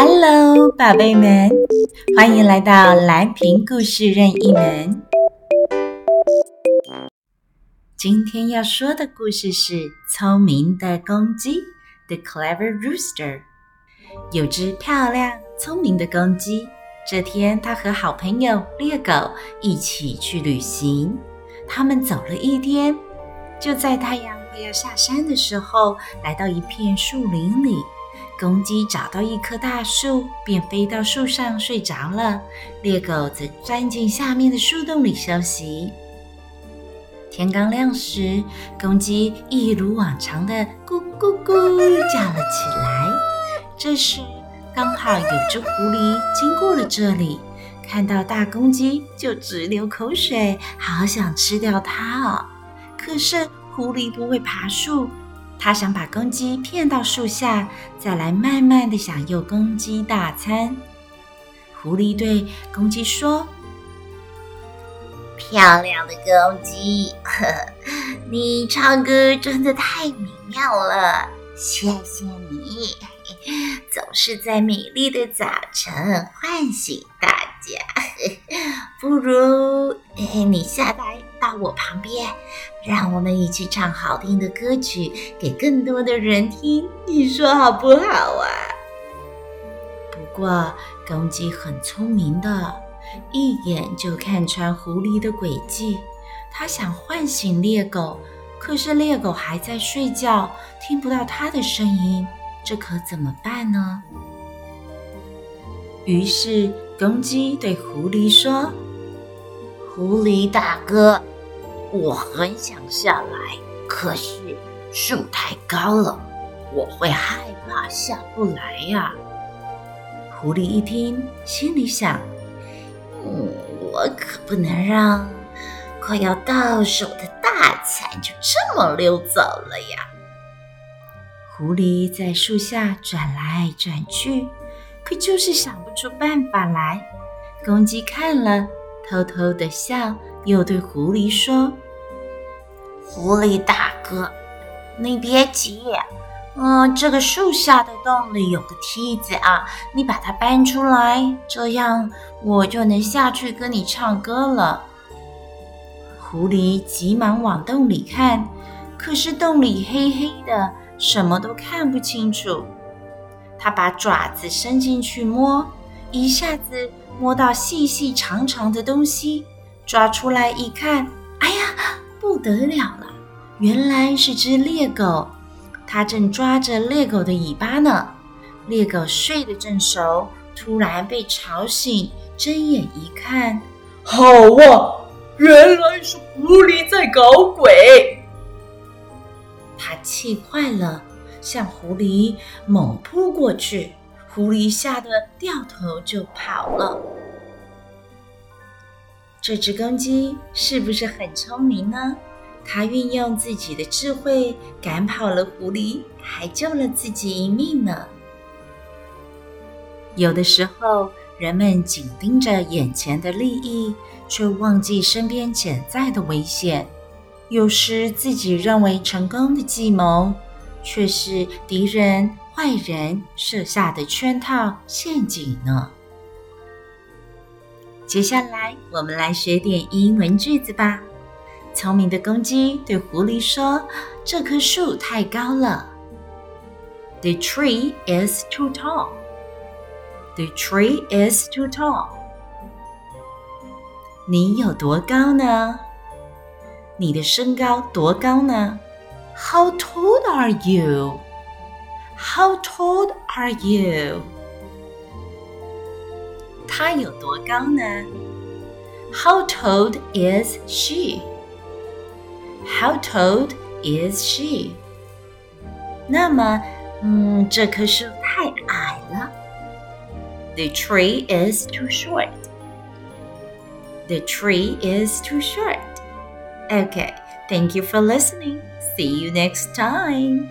Hello，宝贝们，欢迎来到蓝瓶故事任意门。今天要说的故事是《聪明的公鸡》（The Clever Rooster）。有只漂亮、聪明的公鸡，这天它和好朋友猎狗一起去旅行。他们走了一天，就在太阳快要下山的时候，来到一片树林里。公鸡找到一棵大树，便飞到树上睡着了。猎狗则钻进下面的树洞里休息。天刚亮时，公鸡一如往常的咕咕咕叫了起来。这时，刚好有只狐狸经过了这里，看到大公鸡就直流口水，好想吃掉它哦。可是狐狸不会爬树。他想把公鸡骗到树下，再来慢慢的享用公鸡大餐。狐狸对公鸡说：“漂亮的公鸡，呵呵，你唱歌真的太美妙了，谢谢你，总是在美丽的早晨唤醒大家。不如，你下来。”到我旁边，让我们一起唱好听的歌曲给更多的人听，你说好不好啊？不过公鸡很聪明的，一眼就看穿狐狸的诡计。他想唤醒猎狗，可是猎狗还在睡觉，听不到它的声音，这可怎么办呢？于是公鸡对狐狸说。狐狸大哥，我很想下来，可是树太高了，我会害怕下不来呀。狐狸一听，心里想：嗯，我可不能让快要到手的大餐就这么溜走了呀。狐狸在树下转来转去，可就是想不出办法来。公鸡看了。偷偷的笑，又对狐狸说：“狐狸大哥，你别急，嗯，这个树下的洞里有个梯子啊，你把它搬出来，这样我就能下去跟你唱歌了。”狐狸急忙往洞里看，可是洞里黑黑的，什么都看不清楚。他把爪子伸进去摸，一下子。摸到细细长长的东西，抓出来一看，哎呀，不得了了！原来是只猎狗，它正抓着猎狗的尾巴呢。猎狗睡得正熟，突然被吵醒，睁眼一看，好啊，原来是狐狸在搞鬼！它气坏了，向狐狸猛扑过去。狐狸吓得掉头就跑了。这只公鸡是不是很聪明呢？它运用自己的智慧赶跑了狐狸，还救了自己一命呢。有的时候，人们紧盯着眼前的利益，却忘记身边潜在的危险。有时，自己认为成功的计谋，却是敌人。坏人设下的圈套陷阱呢？接下来，我们来学点英文句子吧。聪明的公鸡对狐狸说：“这棵树太高了。” The tree is too tall. The tree is too tall. 你有多高呢？你的身高多高呢？How tall are you? How tall are you? 她有多高呢？How tall is she? How tall is she? 那么，嗯，这棵树太矮了。The tree is too short. The tree is too short. Okay, thank you for listening. See you next time.